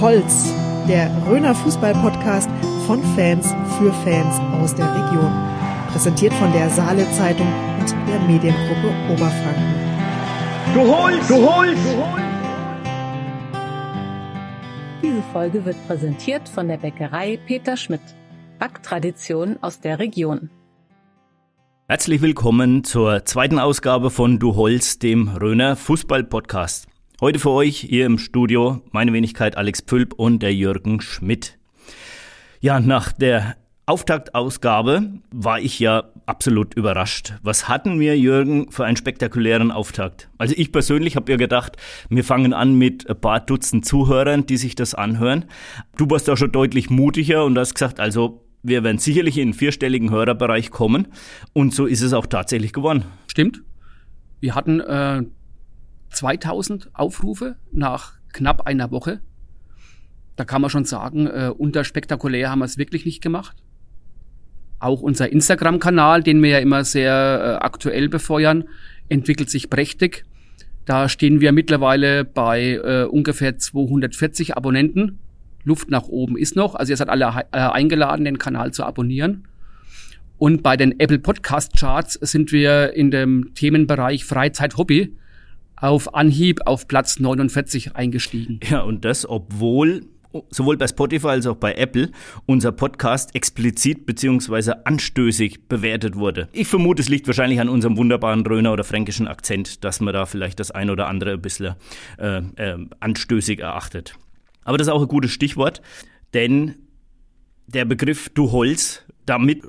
Holz, der Röner Fußball-Podcast von Fans für Fans aus der Region. Präsentiert von der Saale Zeitung und der Mediengruppe Oberfranken. Du holst, du holst, du holst. Diese Folge wird präsentiert von der Bäckerei Peter Schmidt. Backtradition aus der Region. Herzlich willkommen zur zweiten Ausgabe von Du Holz, dem Röner Fußball-Podcast. Heute für euch hier im Studio meine Wenigkeit Alex Pfülp und der Jürgen Schmidt. Ja, nach der Auftaktausgabe war ich ja absolut überrascht. Was hatten wir, Jürgen, für einen spektakulären Auftakt? Also ich persönlich habe ja gedacht, wir fangen an mit ein paar Dutzend Zuhörern, die sich das anhören. Du warst da schon deutlich mutiger und hast gesagt, also wir werden sicherlich in einen vierstelligen Hörerbereich kommen. Und so ist es auch tatsächlich geworden. Stimmt. Wir hatten äh, 2000 Aufrufe nach knapp einer Woche. Da kann man schon sagen, äh, unterspektakulär haben wir es wirklich nicht gemacht. Auch unser Instagram-Kanal, den wir ja immer sehr äh, aktuell befeuern, entwickelt sich prächtig. Da stehen wir mittlerweile bei äh, ungefähr 240 Abonnenten. Luft nach oben ist noch. Also ihr seid alle äh, eingeladen, den Kanal zu abonnieren. Und bei den Apple Podcast Charts sind wir in dem Themenbereich Freizeit Hobby auf Anhieb auf Platz 49 eingestiegen. Ja, und das, obwohl sowohl bei Spotify als auch bei Apple unser Podcast explizit beziehungsweise anstößig bewertet wurde. Ich vermute, es liegt wahrscheinlich an unserem wunderbaren Röner oder fränkischen Akzent, dass man da vielleicht das ein oder andere ein bisschen äh, äh, anstößig erachtet. Aber das ist auch ein gutes Stichwort, denn der Begriff Du Holz, damit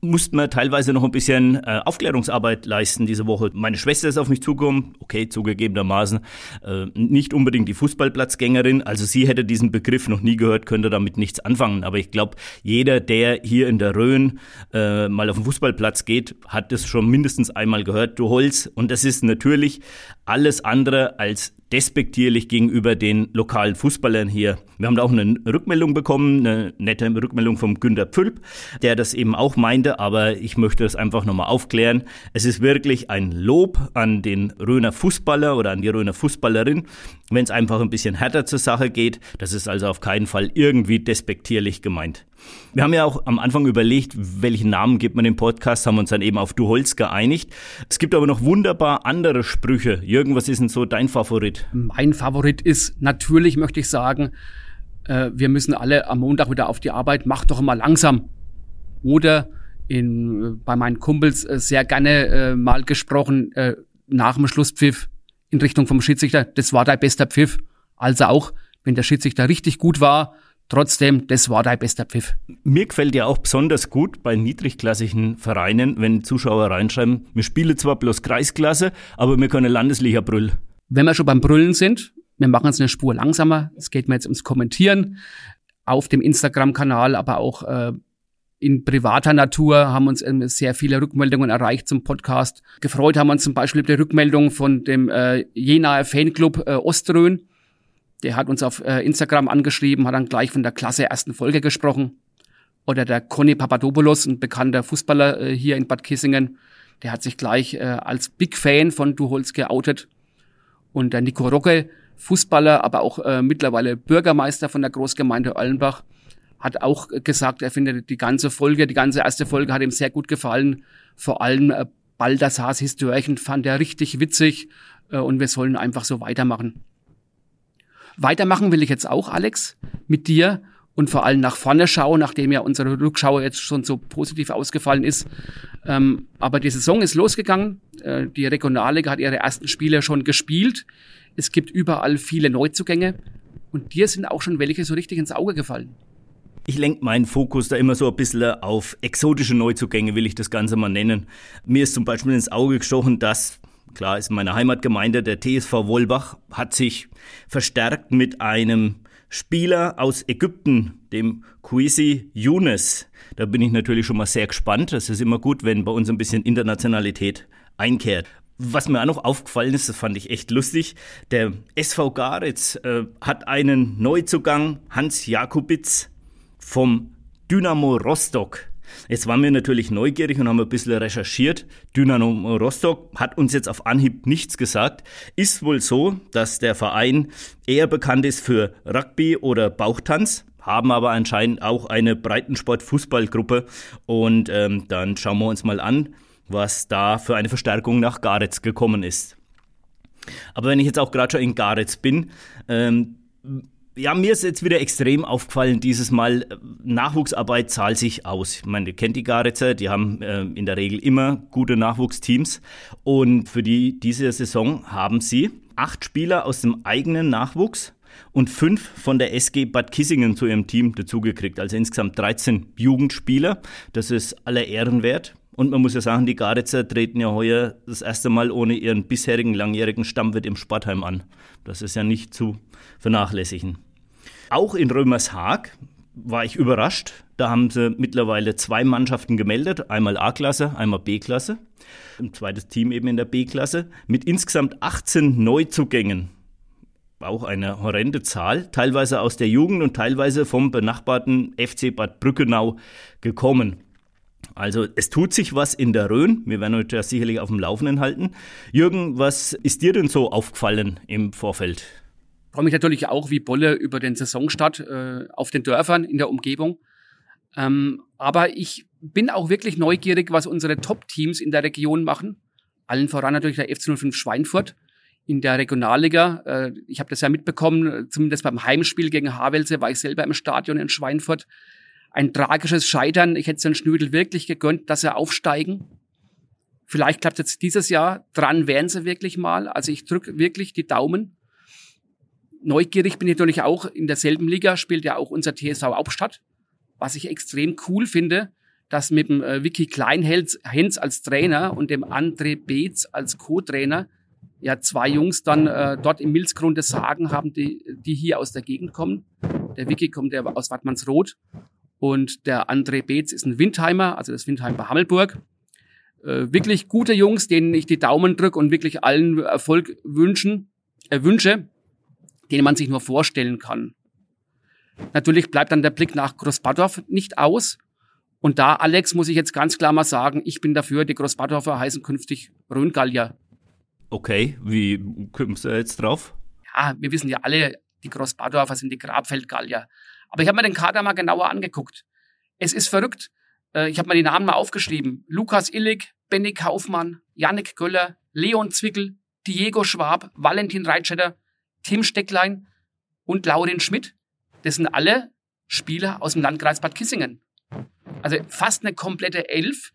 mussten wir teilweise noch ein bisschen äh, Aufklärungsarbeit leisten diese Woche. Meine Schwester ist auf mich zugekommen, okay, zugegebenermaßen, äh, nicht unbedingt die Fußballplatzgängerin, also sie hätte diesen Begriff noch nie gehört, könnte damit nichts anfangen. Aber ich glaube, jeder, der hier in der Rhön äh, mal auf den Fußballplatz geht, hat das schon mindestens einmal gehört, du Holz. Und das ist natürlich alles andere als despektierlich gegenüber den lokalen Fußballern hier. Wir haben da auch eine Rückmeldung bekommen, eine nette Rückmeldung vom Günter Pfülp, der das eben auch meinte, aber ich möchte das einfach nochmal aufklären. Es ist wirklich ein Lob an den Röner Fußballer oder an die Röner Fußballerin, wenn es einfach ein bisschen härter zur Sache geht. Das ist also auf keinen Fall irgendwie despektierlich gemeint. Wir haben ja auch am Anfang überlegt, welchen Namen gibt man dem Podcast, haben uns dann eben auf Du Holz geeinigt. Es gibt aber noch wunderbar andere Sprüche. Jürgen, was ist denn so dein Favorit? Mein Favorit ist natürlich, möchte ich sagen, äh, wir müssen alle am Montag wieder auf die Arbeit, mach doch mal langsam. Oder in, bei meinen Kumpels äh, sehr gerne äh, mal gesprochen, äh, nach dem Schlusspfiff in Richtung vom Schiedsrichter, das war dein bester Pfiff. Also auch, wenn der Schiedsrichter richtig gut war, Trotzdem, das war dein bester Pfiff. Mir gefällt ja auch besonders gut bei niedrigklassigen Vereinen, wenn Zuschauer reinschreiben, wir spielen zwar bloß Kreisklasse, aber wir können Landesliga brüllen. Wenn wir schon beim Brüllen sind, wir machen es eine Spur langsamer. Es geht mir jetzt ums Kommentieren auf dem Instagram-Kanal, aber auch äh, in privater Natur haben uns äh, sehr viele Rückmeldungen erreicht zum Podcast. Gefreut haben wir uns zum Beispiel mit der Rückmeldung von dem äh, Jenaer Fanclub äh, Oströhn der hat uns auf äh, Instagram angeschrieben, hat dann gleich von der Klasse ersten Folge gesprochen. Oder der Conny Papadopoulos, ein bekannter Fußballer äh, hier in Bad Kissingen, der hat sich gleich äh, als Big Fan von Duholz geoutet. Und der Nico Rocke, Fußballer, aber auch äh, mittlerweile Bürgermeister von der Großgemeinde Ollenbach, hat auch gesagt, er findet die ganze Folge, die ganze erste Folge hat ihm sehr gut gefallen. Vor allem äh, Baldassars Histörchen fand er richtig witzig äh, und wir sollen einfach so weitermachen. Weitermachen will ich jetzt auch, Alex, mit dir und vor allem nach vorne schauen, nachdem ja unsere Rückschau jetzt schon so positiv ausgefallen ist. Ähm, aber die Saison ist losgegangen. Äh, die Regionalliga hat ihre ersten Spiele schon gespielt. Es gibt überall viele Neuzugänge. Und dir sind auch schon welche so richtig ins Auge gefallen. Ich lenke meinen Fokus da immer so ein bisschen auf exotische Neuzugänge, will ich das Ganze mal nennen. Mir ist zum Beispiel ins Auge gestochen, dass klar ist meine Heimatgemeinde, der TSV Wolbach, hat sich verstärkt mit einem Spieler aus Ägypten, dem Kwesi Younes. Da bin ich natürlich schon mal sehr gespannt. Das ist immer gut, wenn bei uns ein bisschen Internationalität einkehrt. Was mir auch noch aufgefallen ist, das fand ich echt lustig, der SV Garitz äh, hat einen Neuzugang, Hans Jakubitz vom Dynamo Rostock. Jetzt waren wir natürlich neugierig und haben ein bisschen recherchiert. Dynamo Rostock hat uns jetzt auf Anhieb nichts gesagt. Ist wohl so, dass der Verein eher bekannt ist für Rugby oder Bauchtanz, haben aber anscheinend auch eine Breitensport-Fußballgruppe. Und ähm, dann schauen wir uns mal an, was da für eine Verstärkung nach Garetz gekommen ist. Aber wenn ich jetzt auch gerade schon in Garetz bin, ähm, ja, mir ist jetzt wieder extrem aufgefallen, dieses Mal, äh, Nachwuchsarbeit zahlt sich aus. Ich meine, ihr kennt die Garitzer, die haben äh, in der Regel immer gute Nachwuchsteams. Und für die, diese Saison haben sie acht Spieler aus dem eigenen Nachwuchs und fünf von der SG Bad Kissingen zu ihrem Team dazugekriegt. Also insgesamt 13 Jugendspieler. Das ist aller Ehren wert. Und man muss ja sagen, die Garitzer treten ja heuer das erste Mal ohne ihren bisherigen langjährigen Stammwirt im Sportheim an. Das ist ja nicht zu vernachlässigen. Auch in Römershaag war ich überrascht. Da haben sie mittlerweile zwei Mannschaften gemeldet, einmal A-Klasse, einmal B-Klasse. Ein zweites Team eben in der B-Klasse mit insgesamt 18 Neuzugängen. Auch eine horrende Zahl, teilweise aus der Jugend und teilweise vom benachbarten FC Bad Brückenau gekommen. Also es tut sich was in der Rhön. Wir werden euch ja sicherlich auf dem Laufenden halten. Jürgen, was ist dir denn so aufgefallen im Vorfeld? freue mich natürlich auch wie Bolle über den Saisonstart äh, auf den Dörfern in der Umgebung. Ähm, aber ich bin auch wirklich neugierig, was unsere Top-Teams in der Region machen. Allen voran natürlich der FC 05 Schweinfurt in der Regionalliga. Äh, ich habe das ja mitbekommen, zumindest beim Heimspiel gegen Havelse war ich selber im Stadion in Schweinfurt. Ein tragisches Scheitern. Ich hätte den Schnüdel wirklich gegönnt, dass sie aufsteigen. Vielleicht klappt es jetzt dieses Jahr. Dran wären sie wirklich mal. Also ich drücke wirklich die Daumen neugierig bin ich natürlich auch, in derselben Liga spielt ja auch unser TSV Hauptstadt, was ich extrem cool finde, dass mit dem äh, Vicky Kleinhens als Trainer und dem André Beetz als Co-Trainer ja zwei Jungs dann äh, dort im Milzgrunde Sagen haben, die, die hier aus der Gegend kommen. Der Vicky kommt ja aus Wattmannsroth und der André Beetz ist ein Windheimer, also das Windheim bei Hammelburg. Äh, wirklich gute Jungs, denen ich die Daumen drücke und wirklich allen Erfolg wünschen, äh, wünsche den man sich nur vorstellen kann. Natürlich bleibt dann der Blick nach Großbadorf nicht aus. Und da, Alex, muss ich jetzt ganz klar mal sagen, ich bin dafür, die Großbadorfer heißen künftig Rhöngallier. Okay, wie kommst du jetzt drauf? Ja, wir wissen ja alle, die Großbadorfer sind die Grabfeldgallier. Aber ich habe mir den Kader mal genauer angeguckt. Es ist verrückt. Äh, ich habe mir die Namen mal aufgeschrieben. Lukas Illig, Benny Kaufmann, Yannick Göller, Leon Zwickel, Diego Schwab, Valentin Reitscheder, Tim Stecklein und Laurin Schmidt. Das sind alle Spieler aus dem Landkreis Bad Kissingen. Also fast eine komplette Elf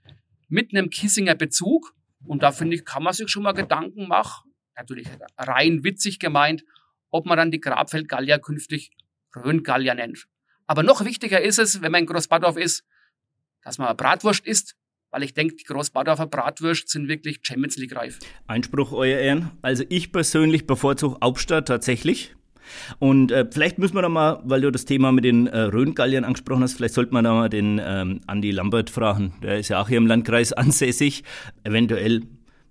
mit einem Kissinger Bezug. Und da finde ich, kann man sich schon mal Gedanken machen, natürlich rein witzig gemeint, ob man dann die Grabfeld-Gallier künftig Rhön-Gallier nennt. Aber noch wichtiger ist es, wenn man in Großbadorf ist, dass man Bratwurst isst weil ich denke, die Großbadorfer Bratwürste sind wirklich Champions League reif. Einspruch, Euer Ehren. Also ich persönlich bevorzuge Hauptstadt tatsächlich. Und äh, vielleicht müssen wir da mal, weil du das Thema mit den äh, Rhön-Galliern angesprochen hast, vielleicht sollte man da mal den ähm, Andi Lambert fragen. Der ist ja auch hier im Landkreis ansässig. Eventuell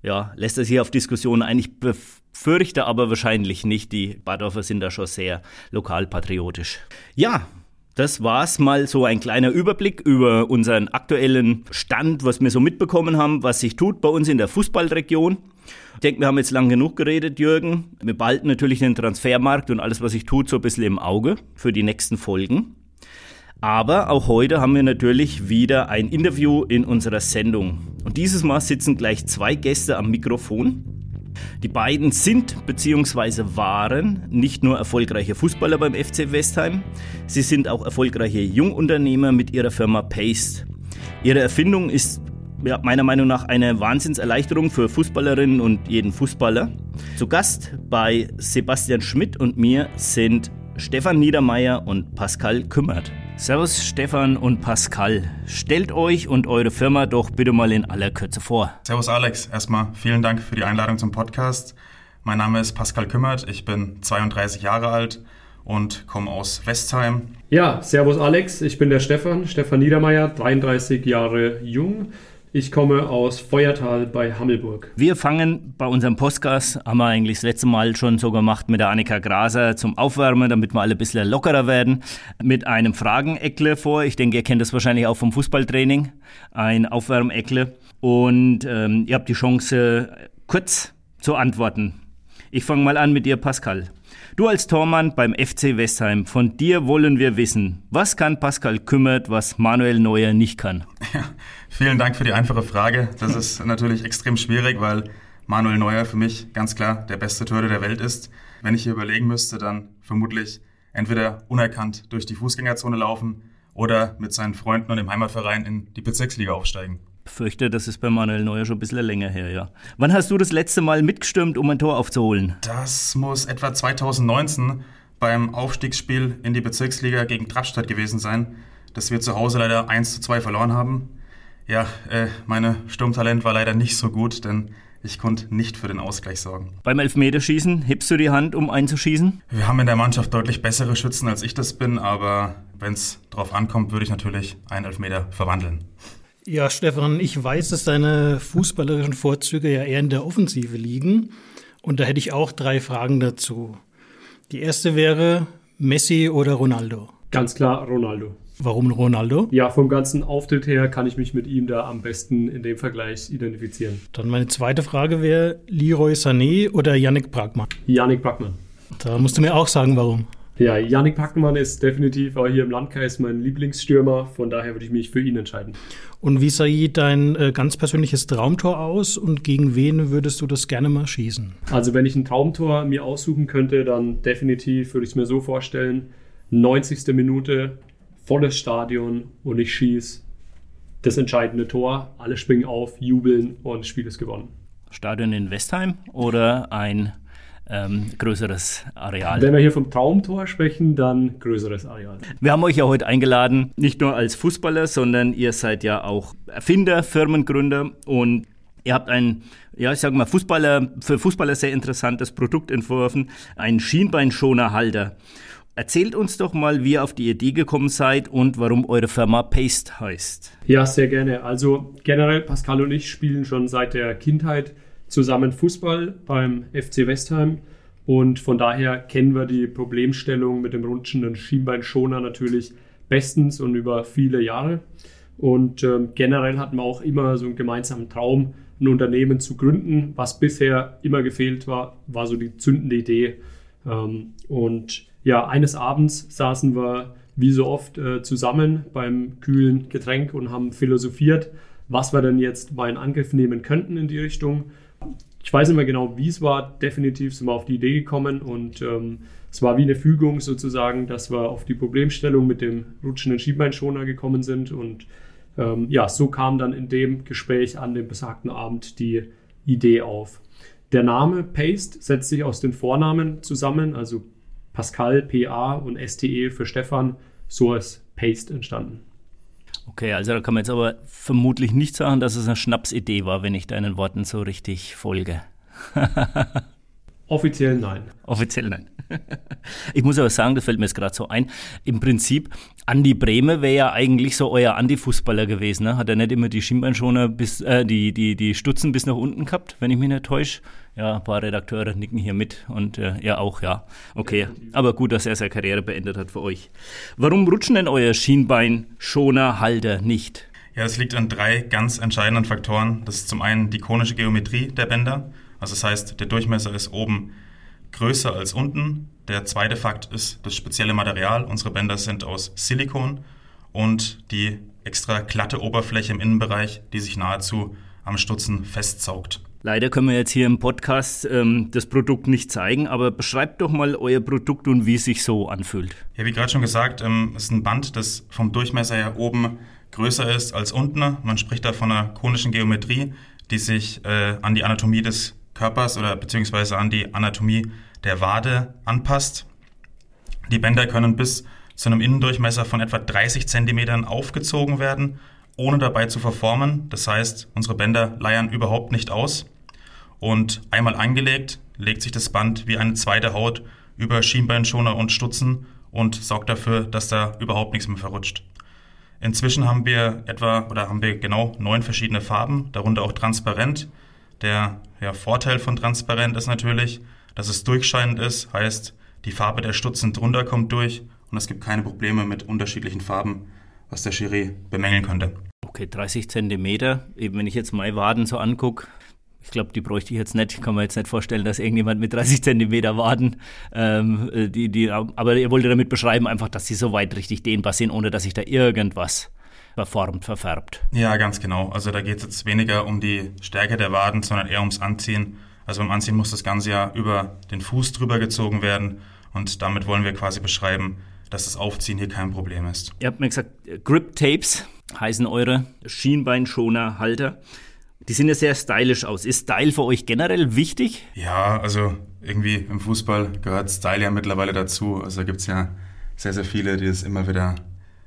ja, lässt er sich auf Diskussionen eigentlich befürchte aber wahrscheinlich nicht. Die Badorfer sind da schon sehr lokalpatriotisch. Ja, das war's mal so ein kleiner Überblick über unseren aktuellen Stand, was wir so mitbekommen haben, was sich tut bei uns in der Fußballregion. Ich denke, wir haben jetzt lang genug geredet, Jürgen. Wir behalten natürlich den Transfermarkt und alles, was sich tut, so ein bisschen im Auge für die nächsten Folgen. Aber auch heute haben wir natürlich wieder ein Interview in unserer Sendung. Und dieses Mal sitzen gleich zwei Gäste am Mikrofon. Die beiden sind bzw. waren nicht nur erfolgreiche Fußballer beim FC Westheim, sie sind auch erfolgreiche Jungunternehmer mit ihrer Firma Paste. Ihre Erfindung ist ja, meiner Meinung nach eine Wahnsinnserleichterung für Fußballerinnen und jeden Fußballer. Zu Gast bei Sebastian Schmidt und mir sind Stefan Niedermeyer und Pascal Kümmert. Servus Stefan und Pascal. Stellt euch und eure Firma doch bitte mal in aller Kürze vor. Servus Alex. Erstmal vielen Dank für die Einladung zum Podcast. Mein Name ist Pascal Kümmert. Ich bin 32 Jahre alt und komme aus Westheim. Ja, Servus Alex. Ich bin der Stefan, Stefan Niedermeyer, 33 Jahre jung, Ich komme aus Feuertal bei Hammelburg. Wir fangen bei unserem Podcast, haben wir eigentlich das letzte Mal schon so gemacht mit der Annika Graser zum Aufwärmen, damit wir alle ein bisschen lockerer werden, mit einem Frageneckle vor. Ich denke, ihr kennt das wahrscheinlich auch vom Fußballtraining. Ein Aufwärmeckle. Und ähm, ihr habt die Chance, kurz zu antworten. Ich fange mal an mit dir, Pascal. Du als Tormann beim FC Westheim, von dir wollen wir wissen, was kann Pascal Kümmert, was Manuel Neuer nicht kann? Ja, vielen Dank für die einfache Frage. Das ist natürlich extrem schwierig, weil Manuel Neuer für mich ganz klar der beste Torhüter der Welt ist. Wenn ich hier überlegen müsste, dann vermutlich entweder unerkannt durch die Fußgängerzone laufen oder mit seinen Freunden und dem Heimatverein in die Bezirksliga aufsteigen fürchte, das ist bei Manuel Neuer schon ein bisschen länger her, ja. Wann hast du das letzte Mal mitgestürmt, um ein Tor aufzuholen? Das muss etwa 2019 beim Aufstiegsspiel in die Bezirksliga gegen Trappstadt gewesen sein, dass wir zu Hause leider 1 zu 2 verloren haben. Ja, äh, meine Sturmtalent war leider nicht so gut, denn ich konnte nicht für den Ausgleich sorgen. Beim Elfmeterschießen hebst du die Hand, um einzuschießen? Wir haben in der Mannschaft deutlich bessere Schützen, als ich das bin, aber wenn es drauf ankommt, würde ich natürlich einen Elfmeter verwandeln. Ja, Stefan, ich weiß, dass deine fußballerischen Vorzüge ja eher in der Offensive liegen. Und da hätte ich auch drei Fragen dazu. Die erste wäre Messi oder Ronaldo? Ganz klar Ronaldo. Warum Ronaldo? Ja, vom ganzen Auftritt her kann ich mich mit ihm da am besten in dem Vergleich identifizieren. Dann meine zweite Frage wäre Leroy Sané oder Yannick Bragmann? Yannick Bragmann. Da musst du mir auch sagen, warum. Ja, Yannick Packmann ist definitiv auch hier im Landkreis mein Lieblingsstürmer. Von daher würde ich mich für ihn entscheiden. Und wie sah dein äh, ganz persönliches Traumtor aus und gegen wen würdest du das gerne mal schießen? Also wenn ich ein Traumtor mir aussuchen könnte, dann definitiv würde ich es mir so vorstellen. 90. Minute, volles Stadion und ich schieße das entscheidende Tor. Alle springen auf, jubeln und das Spiel ist gewonnen. Stadion in Westheim oder ein ähm, größeres Areal. Wenn wir hier vom Traumtor sprechen, dann größeres Areal. Wir haben euch ja heute eingeladen, nicht nur als Fußballer, sondern ihr seid ja auch Erfinder, Firmengründer und Ihr habt ein, ja, ich sage mal, Fußballer, für Fußballer sehr interessantes Produkt entworfen, einen Schienbeinschonerhalter. Erzählt uns doch mal, wie ihr auf die Idee gekommen seid und warum eure Firma Paste heißt. Ja, sehr gerne. Also generell, Pascal und ich spielen schon seit der Kindheit zusammen Fußball beim FC Westheim. Und von daher kennen wir die Problemstellung mit dem rutschenden Schienbeinschoner natürlich bestens und über viele Jahre. Und ähm, generell hatten wir auch immer so einen gemeinsamen Traum, ein Unternehmen zu gründen. Was bisher immer gefehlt war, war so die zündende Idee. Ähm, und ja, eines Abends saßen wir wie so oft äh, zusammen beim kühlen Getränk und haben philosophiert, was wir denn jetzt mal in Angriff nehmen könnten in die Richtung. Ich weiß nicht mehr genau, wie es war. Definitiv sind wir auf die Idee gekommen und ähm, es war wie eine Fügung sozusagen, dass wir auf die Problemstellung mit dem rutschenden Schienbeinschoner gekommen sind und ähm, ja, so kam dann in dem Gespräch an dem besagten Abend die Idee auf. Der Name Paste setzt sich aus den Vornamen zusammen, also Pascal, PA und STE für Stefan. So ist Paste entstanden. Okay, also da kann man jetzt aber vermutlich nicht sagen, dass es eine Schnapsidee war, wenn ich deinen Worten so richtig folge. Offiziell nein. Offiziell nein. Ich muss aber sagen, das fällt mir jetzt gerade so ein. Im Prinzip, Andi Brehme wäre ja eigentlich so euer Anti-Fußballer gewesen. Ne? Hat er nicht immer die Schienbeinschoner bis, äh, die, die, die Stutzen bis nach unten gehabt, wenn ich mich nicht täusche? Ja, ein paar Redakteure nicken hier mit und äh, er auch, ja. Okay, aber gut, dass er seine Karriere beendet hat für euch. Warum rutschen denn euer Schienbeinschonerhalter nicht? Ja, es liegt an drei ganz entscheidenden Faktoren. Das ist zum einen die konische Geometrie der Bänder. Also das heißt, der Durchmesser ist oben größer als unten. Der zweite Fakt ist das spezielle Material. Unsere Bänder sind aus Silikon und die extra glatte Oberfläche im Innenbereich, die sich nahezu am Stutzen festsaugt. Leider können wir jetzt hier im Podcast ähm, das Produkt nicht zeigen, aber beschreibt doch mal euer Produkt und wie es sich so anfühlt. Ja, wie gerade schon gesagt, ähm, es ist ein Band, das vom Durchmesser her oben größer ist als unten. Man spricht da von einer konischen Geometrie, die sich äh, an die Anatomie des Körpers oder beziehungsweise an die Anatomie der Wade anpasst. Die Bänder können bis zu einem Innendurchmesser von etwa 30 Zentimetern aufgezogen werden, ohne dabei zu verformen. Das heißt, unsere Bänder leiern überhaupt nicht aus. Und einmal angelegt, legt sich das Band wie eine zweite Haut über Schienbeinschoner und Stutzen und sorgt dafür, dass da überhaupt nichts mehr verrutscht. Inzwischen haben wir etwa oder haben wir genau neun verschiedene Farben, darunter auch transparent. Der ja, Vorteil von transparent ist natürlich, dass es durchscheinend ist, heißt, die Farbe der Stutzen drunter kommt durch und es gibt keine Probleme mit unterschiedlichen Farben, was der Schiri bemängeln könnte. Okay, 30 Zentimeter. Eben wenn ich jetzt meine Waden so angucke, ich glaube, die bräuchte ich jetzt nicht. Ich kann mir jetzt nicht vorstellen, dass irgendjemand mit 30 Zentimeter Waden, ähm, die, die, aber ihr wollt damit beschreiben einfach, dass sie so weit richtig dehnbar sind, ohne dass sich da irgendwas verformt, verfärbt. Ja, ganz genau. Also da geht es jetzt weniger um die Stärke der Waden, sondern eher ums Anziehen. Also beim Anziehen muss das Ganze ja über den Fuß drüber gezogen werden und damit wollen wir quasi beschreiben, dass das Aufziehen hier kein Problem ist. Ihr habt mir gesagt, Grip Tapes heißen eure Schienbeinschoner-Halter. Die sehen ja sehr stylisch aus. Ist Style für euch generell wichtig? Ja, also irgendwie im Fußball gehört Style ja mittlerweile dazu. Also da gibt es ja sehr, sehr viele, die es immer wieder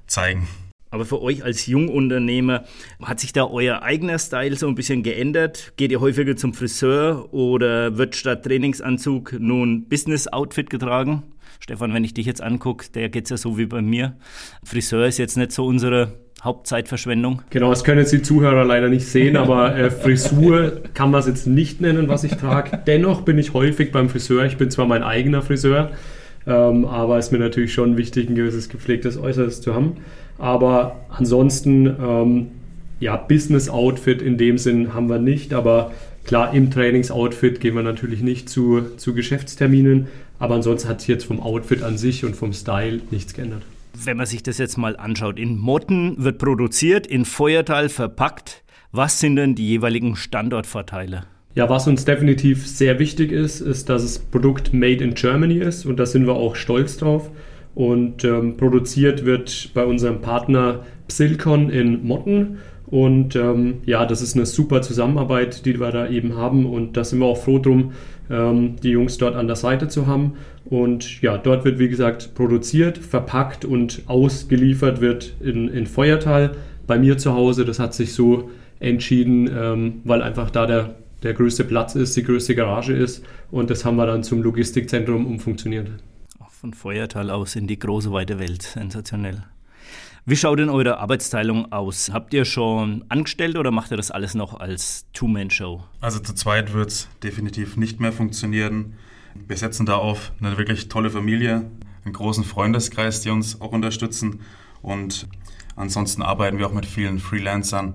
zeigen. Aber für euch als Jungunternehmer, hat sich da euer eigener Style so ein bisschen geändert? Geht ihr häufiger zum Friseur oder wird statt Trainingsanzug nun Business-Outfit getragen? Stefan, wenn ich dich jetzt angucke, der geht es ja so wie bei mir. Friseur ist jetzt nicht so unsere Hauptzeitverschwendung. Genau, das können jetzt die Zuhörer leider nicht sehen, aber äh, Frisur kann man es jetzt nicht nennen, was ich trage. Dennoch bin ich häufig beim Friseur. Ich bin zwar mein eigener Friseur, ähm, aber es ist mir natürlich schon wichtig, ein gewisses gepflegtes Äußeres zu haben. Aber ansonsten, ähm, ja, Business-Outfit in dem Sinn haben wir nicht, aber klar, im Trainingsoutfit gehen wir natürlich nicht zu, zu Geschäftsterminen, aber ansonsten hat sich jetzt vom Outfit an sich und vom Style nichts geändert. Wenn man sich das jetzt mal anschaut, in Motten wird produziert, in Feuertal verpackt. Was sind denn die jeweiligen Standortvorteile? Ja, was uns definitiv sehr wichtig ist, ist, dass das Produkt made in Germany ist und da sind wir auch stolz drauf. Und ähm, produziert wird bei unserem Partner Psilcon in Motten. Und ähm, ja, das ist eine super Zusammenarbeit, die wir da eben haben. Und da sind wir auch froh drum, ähm, die Jungs dort an der Seite zu haben. Und ja, dort wird, wie gesagt, produziert, verpackt und ausgeliefert wird in, in Feuertal bei mir zu Hause. Das hat sich so entschieden, ähm, weil einfach da der, der größte Platz ist, die größte Garage ist. Und das haben wir dann zum Logistikzentrum umfunktioniert. Von Feuertal aus in die große weite Welt. Sensationell. Wie schaut denn eure Arbeitsteilung aus? Habt ihr schon Angestellte oder macht ihr das alles noch als Two-Man-Show? Also zu zweit wird es definitiv nicht mehr funktionieren. Wir setzen da auf eine wirklich tolle Familie, einen großen Freundeskreis, die uns auch unterstützen. Und ansonsten arbeiten wir auch mit vielen Freelancern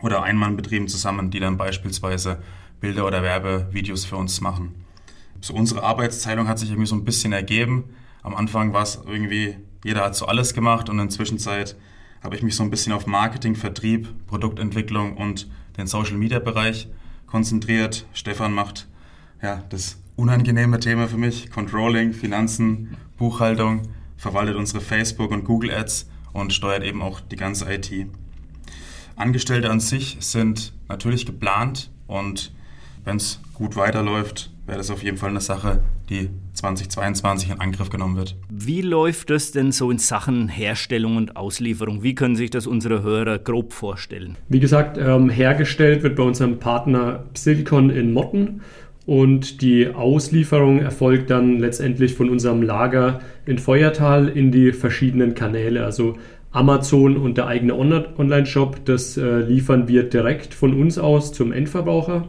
oder Einmannbetrieben zusammen, die dann beispielsweise Bilder oder Werbevideos für uns machen. So unsere Arbeitsteilung hat sich irgendwie so ein bisschen ergeben. Am Anfang war es irgendwie jeder hat so alles gemacht und in der Zwischenzeit habe ich mich so ein bisschen auf Marketing, Vertrieb, Produktentwicklung und den Social Media Bereich konzentriert. Stefan macht ja das unangenehme Thema für mich, Controlling, Finanzen, Buchhaltung, verwaltet unsere Facebook und Google Ads und steuert eben auch die ganze IT. Angestellte an sich sind natürlich geplant und wenn es gut weiterläuft, wäre das auf jeden Fall eine Sache, die 2022 in Angriff genommen wird. Wie läuft es denn so in Sachen Herstellung und Auslieferung? Wie können sich das unsere Hörer grob vorstellen? Wie gesagt, ähm, hergestellt wird bei unserem Partner Silicon in Motten und die Auslieferung erfolgt dann letztendlich von unserem Lager in Feuertal in die verschiedenen Kanäle. Also Amazon und der eigene Online-Shop, das äh, liefern wir direkt von uns aus zum Endverbraucher.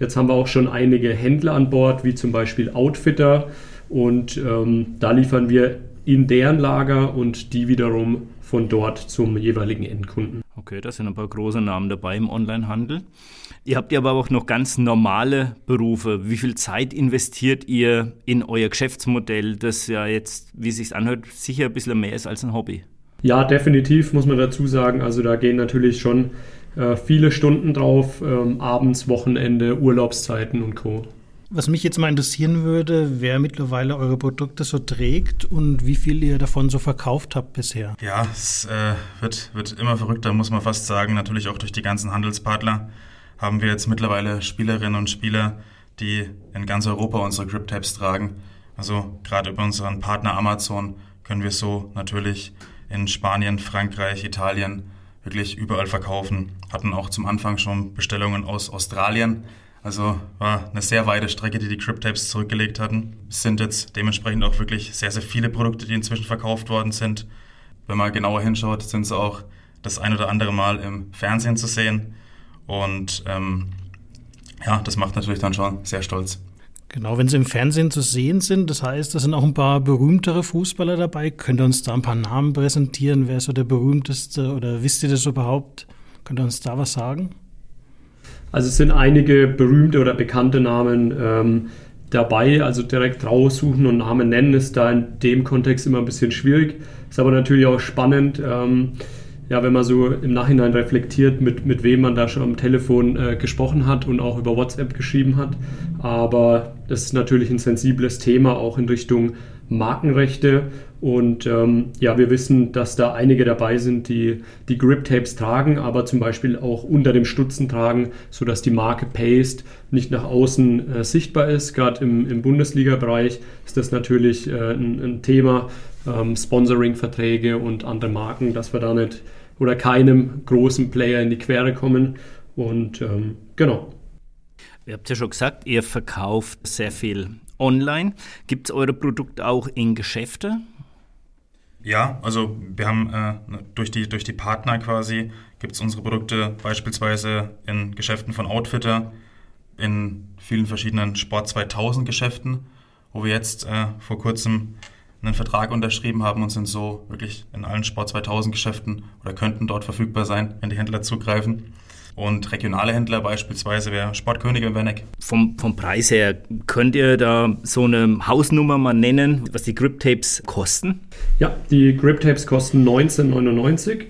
Jetzt haben wir auch schon einige Händler an Bord, wie zum Beispiel Outfitter. Und ähm, da liefern wir in deren Lager und die wiederum von dort zum jeweiligen Endkunden. Okay, da sind ein paar große Namen dabei im Onlinehandel. Ihr habt ja aber auch noch ganz normale Berufe. Wie viel Zeit investiert ihr in euer Geschäftsmodell, das ja jetzt, wie es sich anhört, sicher ein bisschen mehr ist als ein Hobby? Ja, definitiv muss man dazu sagen. Also da gehen natürlich schon äh, viele Stunden drauf, ähm, abends, Wochenende, Urlaubszeiten und Co. Was mich jetzt mal interessieren würde, wer mittlerweile eure Produkte so trägt und wie viel ihr davon so verkauft habt bisher. Ja, es äh, wird, wird immer verrückter, muss man fast sagen. Natürlich auch durch die ganzen Handelspartner haben wir jetzt mittlerweile Spielerinnen und Spieler, die in ganz Europa unsere Grip-Tabs tragen. Also gerade über unseren Partner Amazon können wir so natürlich in Spanien, Frankreich, Italien wirklich überall verkaufen. Hatten auch zum Anfang schon Bestellungen aus Australien. Also war eine sehr weite Strecke, die die Cryptapes zurückgelegt hatten. Es sind jetzt dementsprechend auch wirklich sehr, sehr viele Produkte, die inzwischen verkauft worden sind. Wenn man genauer hinschaut, sind es auch das ein oder andere Mal im Fernsehen zu sehen. Und ähm, ja, das macht natürlich dann schon sehr stolz. Genau, wenn sie im Fernsehen zu sehen sind, das heißt, da sind auch ein paar berühmtere Fußballer dabei. Könnt ihr uns da ein paar Namen präsentieren? Wer ist so der berühmteste oder wisst ihr das überhaupt? Könnt ihr uns da was sagen? Also es sind einige berühmte oder bekannte Namen ähm, dabei. Also direkt raussuchen und Namen nennen ist da in dem Kontext immer ein bisschen schwierig. Ist aber natürlich auch spannend. Ähm, ja, wenn man so im Nachhinein reflektiert, mit, mit wem man da schon am Telefon äh, gesprochen hat und auch über WhatsApp geschrieben hat. Aber das ist natürlich ein sensibles Thema, auch in Richtung Markenrechte. Und ähm, ja, wir wissen, dass da einige dabei sind, die die Grip-Tapes tragen, aber zum Beispiel auch unter dem Stutzen tragen, sodass die Marke Paste nicht nach außen äh, sichtbar ist. Gerade im, im Bundesliga-Bereich ist das natürlich äh, ein, ein, Thema. Ähm, Sponsoring-Verträge und andere Marken, dass wir da nicht oder keinem großen Player in die Quere kommen. Und ähm, genau. Ihr habt ja schon gesagt, ihr verkauft sehr viel online. Gibt es eure Produkte auch in Geschäfte? Ja, also wir haben äh, durch, die, durch die Partner quasi, gibt es unsere Produkte beispielsweise in Geschäften von Outfitter, in vielen verschiedenen Sport 2000 Geschäften, wo wir jetzt äh, vor kurzem einen Vertrag unterschrieben haben und sind so wirklich in allen Sport 2000 Geschäften oder könnten dort verfügbar sein, wenn die Händler zugreifen. Und regionale Händler beispielsweise wäre Sportkönige in Werneck. Vom, vom Preis her, könnt ihr da so eine Hausnummer mal nennen, was die Grip Tapes kosten? Ja, die Grip Tapes kosten 19,99.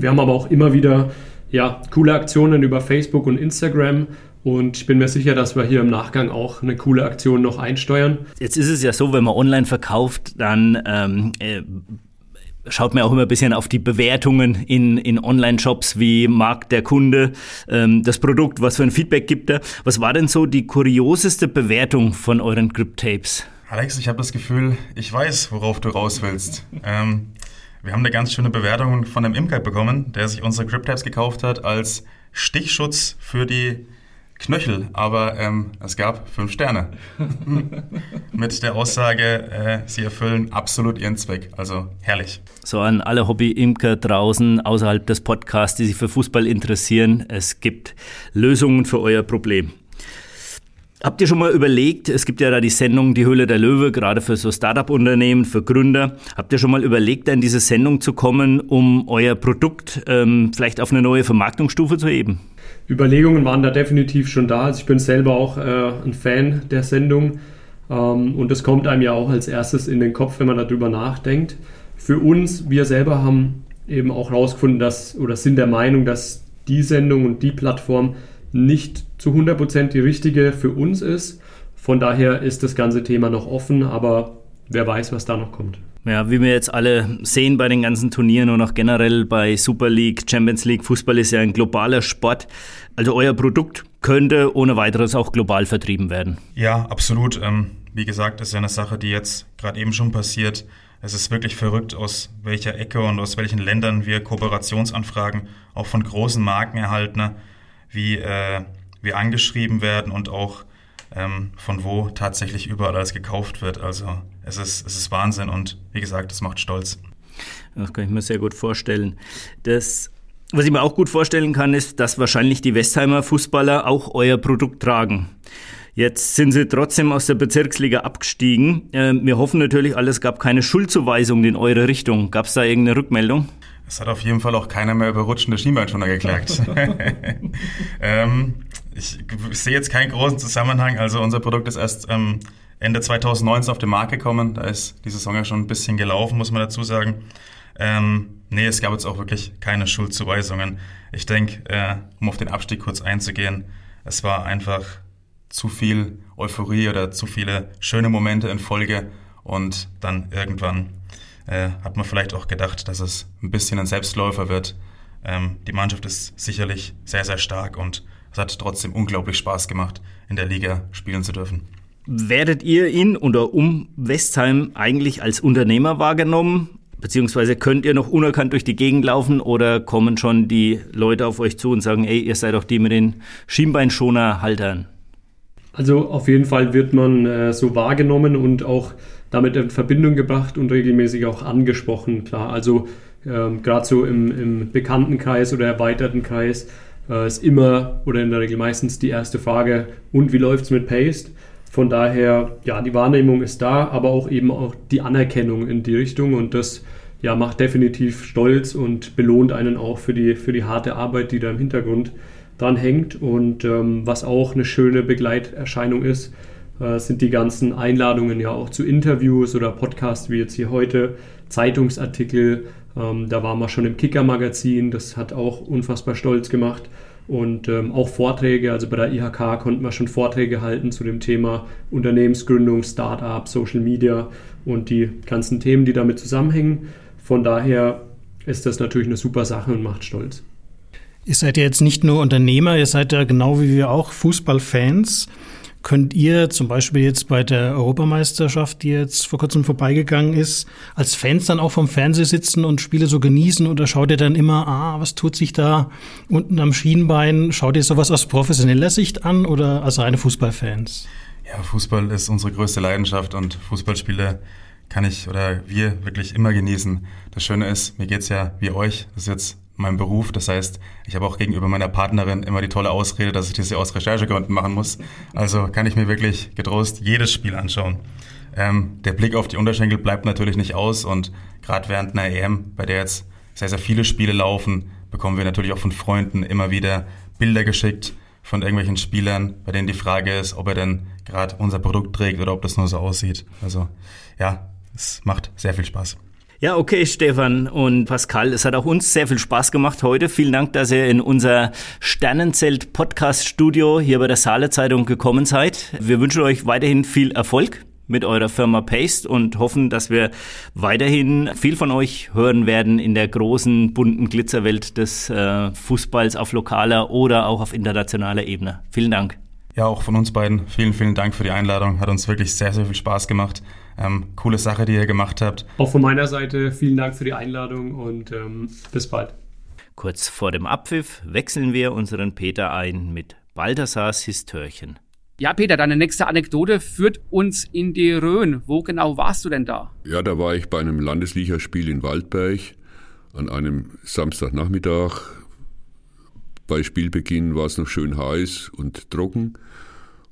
Wir haben aber auch immer wieder ja, coole Aktionen über Facebook und Instagram und ich bin mir sicher, dass wir hier im Nachgang auch eine coole Aktion noch einsteuern. Jetzt ist es ja so, wenn man online verkauft, dann ähm, äh, schaut man auch immer ein bisschen auf die Bewertungen in, in Online-Shops, wie mag der Kunde ähm, das Produkt, was für ein Feedback gibt er. Was war denn so die kurioseste Bewertung von euren Grip-Tapes? Alex, ich habe das Gefühl, ich weiß, worauf du raus willst. ähm, wir haben eine ganz schöne Bewertung von einem Imker bekommen, der sich unsere Grip-Tapes gekauft hat als Stichschutz für die Knöchel, aber ähm, es gab fünf Sterne. Mit der Aussage, äh, sie erfüllen absolut ihren Zweck. Also herrlich. So an alle Hobby-Imker draußen außerhalb des Podcasts, die sich für Fußball interessieren. Es gibt Lösungen für euer Problem. Habt ihr schon mal überlegt, es gibt ja da die Sendung Die Höhle der Löwe, gerade für so Startup-Unternehmen, für Gründer. Habt ihr schon mal überlegt, in diese Sendung zu kommen, um euer Produkt ähm, vielleicht auf eine neue Vermarktungsstufe zu heben? Überlegungen waren da definitiv schon da. Also ich bin selber auch äh, ein Fan der Sendung ähm, und das kommt einem ja auch als erstes in den Kopf, wenn man darüber nachdenkt. Für uns, wir selber haben eben auch herausgefunden, dass oder sind der Meinung, dass die Sendung und die Plattform nicht zu 100% die richtige für uns ist. Von daher ist das ganze Thema noch offen, aber wer weiß, was da noch kommt. Ja, wie wir jetzt alle sehen bei den ganzen Turnieren und auch generell bei Super League, Champions League, Fußball ist ja ein globaler Sport. Also euer Produkt könnte ohne weiteres auch global vertrieben werden. Ja, absolut. Ähm, wie gesagt, ist ja eine Sache, die jetzt gerade eben schon passiert. Es ist wirklich verrückt, aus welcher Ecke und aus welchen Ländern wir Kooperationsanfragen auch von großen Marken erhalten, wie äh, wir angeschrieben werden und auch ähm, von wo tatsächlich überall alles gekauft wird. Also es ist, es ist Wahnsinn und wie gesagt, es macht stolz. Das kann ich mir sehr gut vorstellen. Das, was ich mir auch gut vorstellen kann, ist, dass wahrscheinlich die Westheimer Fußballer auch euer Produkt tragen. Jetzt sind sie trotzdem aus der Bezirksliga abgestiegen. Ähm, wir hoffen natürlich, alles gab keine Schuldzuweisung in eure Richtung. Gab es da irgendeine Rückmeldung? Es hat auf jeden Fall auch keiner mehr über rutschende Schienbeinschoner geklagt. ähm, ich, sehe jetzt keinen großen Zusammenhang. Also unser Produkt ist erst ähm, Ende 2019 auf den Markt gekommen. Da ist die Saison ja schon ein bisschen gelaufen, muss man dazu sagen. Ähm, nee, es gab jetzt auch wirklich keine Schuldzuweisungen. Ich denke, äh, um auf den Abstieg kurz einzugehen, es war einfach zu viel Euphorie oder zu viele schöne Momente in Folge und dann irgendwann äh, hat man vielleicht auch gedacht, dass es ein bisschen ein Selbstläufer wird. Ähm, die Mannschaft ist sicherlich sehr, sehr stark und es hat trotzdem unglaublich Spaß gemacht, in der Liga spielen zu dürfen. Werdet ihr in oder um Westheim eigentlich als Unternehmer wahrgenommen? Beziehungsweise könnt ihr noch unerkannt durch die Gegend laufen oder kommen schon die Leute auf euch zu und sagen, ey, ihr seid doch die mit den Schienbeinschoner-Haltern? Also auf jeden Fall wird man äh, so wahrgenommen und auch damit in Verbindung gebracht und regelmäßig auch angesprochen. Klar, also ähm, gerade so im, im Bekanntenkreis oder erweiterten Kreis, äh, ist immer oder in der Regel meistens die erste Frage, und wie läuft es mit Paste? Von daher, ja, die Wahrnehmung ist da, aber auch eben auch die Anerkennung in die Richtung und das ja, macht definitiv stolz und belohnt einen auch für die, für die harte Arbeit, die da im Hintergrund dran hängt. Und ähm, was auch eine schöne Begleiterscheinung ist, äh, sind die ganzen Einladungen ja auch zu Interviews oder Podcasts wie jetzt hier heute, Zeitungsartikel. Ähm, da waren wir schon im Kicker-Magazin, das hat auch unfassbar stolz gemacht. Und ähm, auch Vorträge, also bei der IHK konnten wir schon Vorträge halten zu dem Thema Unternehmensgründung, Startup, Social Media und die ganzen Themen, die damit zusammenhängen. Von daher ist das natürlich eine super Sache und macht stolz. Ihr seid ja jetzt nicht nur Unternehmer, ihr seid ja genau wie wir auch Fußballfans. Könnt ihr zum Beispiel jetzt bei der Europameisterschaft, die jetzt vor kurzem vorbeigegangen ist, als Fans dann auch vom Fernseher sitzen und Spiele so genießen oder schaut ihr dann immer, ah, was tut sich da unten am Schienbein? Schaut ihr sowas aus professioneller Sicht an oder als reine Fußballfans? Ja, Fußball ist unsere größte Leidenschaft und Fußballspiele kann ich oder wir wirklich immer genießen. Das Schöne ist, mir geht's ja wie euch. Das ist jetzt mein Beruf. Das heißt, ich habe auch gegenüber meiner Partnerin immer die tolle Ausrede, dass ich das ja aus Recherchegründen machen muss. Also kann ich mir wirklich getrost jedes Spiel anschauen. Ähm, der Blick auf die Unterschenkel bleibt natürlich nicht aus und gerade während einer EM, bei der jetzt sehr, sehr viele Spiele laufen, bekommen wir natürlich auch von Freunden immer wieder Bilder geschickt von irgendwelchen Spielern, bei denen die Frage ist, ob er denn gerade unser Produkt trägt oder ob das nur so aussieht. Also ja, es macht sehr viel Spaß. Ja, okay, Stefan und Pascal, es hat auch uns sehr viel Spaß gemacht heute. Vielen Dank, dass ihr in unser Sternenzelt Podcast Studio hier bei der Saale Zeitung gekommen seid. Wir wünschen euch weiterhin viel Erfolg mit eurer Firma Paste und hoffen, dass wir weiterhin viel von euch hören werden in der großen, bunten Glitzerwelt des äh, Fußballs auf lokaler oder auch auf internationaler Ebene. Vielen Dank. Ja, auch von uns beiden vielen, vielen Dank für die Einladung. Hat uns wirklich sehr, sehr viel Spaß gemacht. Ähm, coole Sache, die ihr gemacht habt. Auch von meiner Seite vielen Dank für die Einladung und ähm, bis bald. Kurz vor dem Abpfiff wechseln wir unseren Peter ein mit Balthasars Histörchen. Ja, Peter, deine nächste Anekdote führt uns in die Rhön. Wo genau warst du denn da? Ja, da war ich bei einem Landesligaspiel in Waldberg an einem Samstagnachmittag. Bei Spielbeginn war es noch schön heiß und trocken.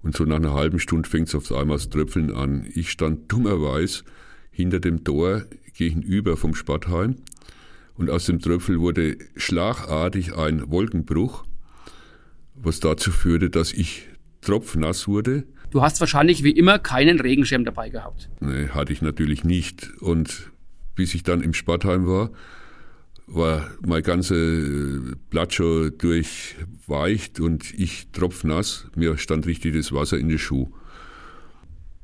Und so nach einer halben Stunde fängt es auf einmal das Tröpfeln an. Ich stand dummerweise hinter dem Tor gegenüber vom Spattheim und aus dem Tröpfel wurde schlagartig ein Wolkenbruch, was dazu führte, dass ich tropfnass wurde. Du hast wahrscheinlich wie immer keinen Regenschirm dabei gehabt. Nee, hatte ich natürlich nicht. Und bis ich dann im Spattheim war, war mein ganze Blatt schon durchweicht und ich tropfnass. Mir stand richtig das Wasser in die Schuh.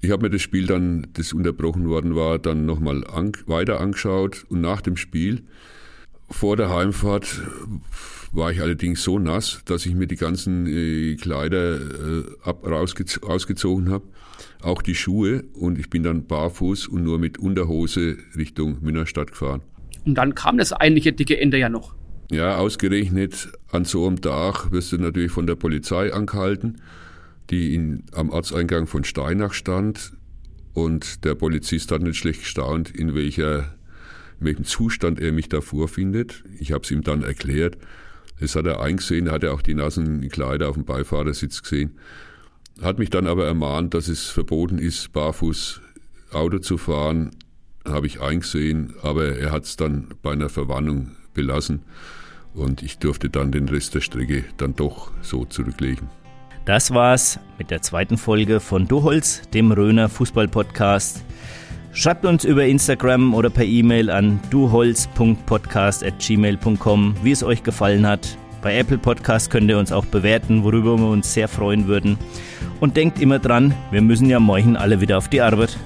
Ich habe mir das Spiel dann, das unterbrochen worden war, dann nochmal an, weiter angeschaut und nach dem Spiel, vor der Heimfahrt, war ich allerdings so nass, dass ich mir die ganzen äh, Kleider äh, ab, rausgez ausgezogen habe, auch die Schuhe und ich bin dann barfuß und nur mit Unterhose Richtung Münnerstadt gefahren. Und dann kam das eigentliche dicke Ende ja noch. Ja, ausgerechnet an so einem Tag wirst du natürlich von der Polizei angehalten, die in, am Ortseingang von Steinach stand. Und der Polizist hat nicht schlecht gestaunt, in, welcher, in welchem Zustand er mich da vorfindet. Ich habe es ihm dann erklärt. Das hat er eingesehen, hat er auch die nassen Kleider auf dem Beifahrersitz gesehen. Hat mich dann aber ermahnt, dass es verboten ist, barfuß Auto zu fahren habe ich eingesehen, aber er hat es dann bei einer Verwarnung belassen und ich durfte dann den Rest der Strecke dann doch so zurücklegen. Das war's mit der zweiten Folge von Duholz, dem Röner Fußball-Podcast. Schreibt uns über Instagram oder per E-Mail an duholz.podcast.gmail.com, wie es euch gefallen hat. Bei Apple Podcast könnt ihr uns auch bewerten, worüber wir uns sehr freuen würden. Und denkt immer dran, wir müssen ja morgen alle wieder auf die Arbeit.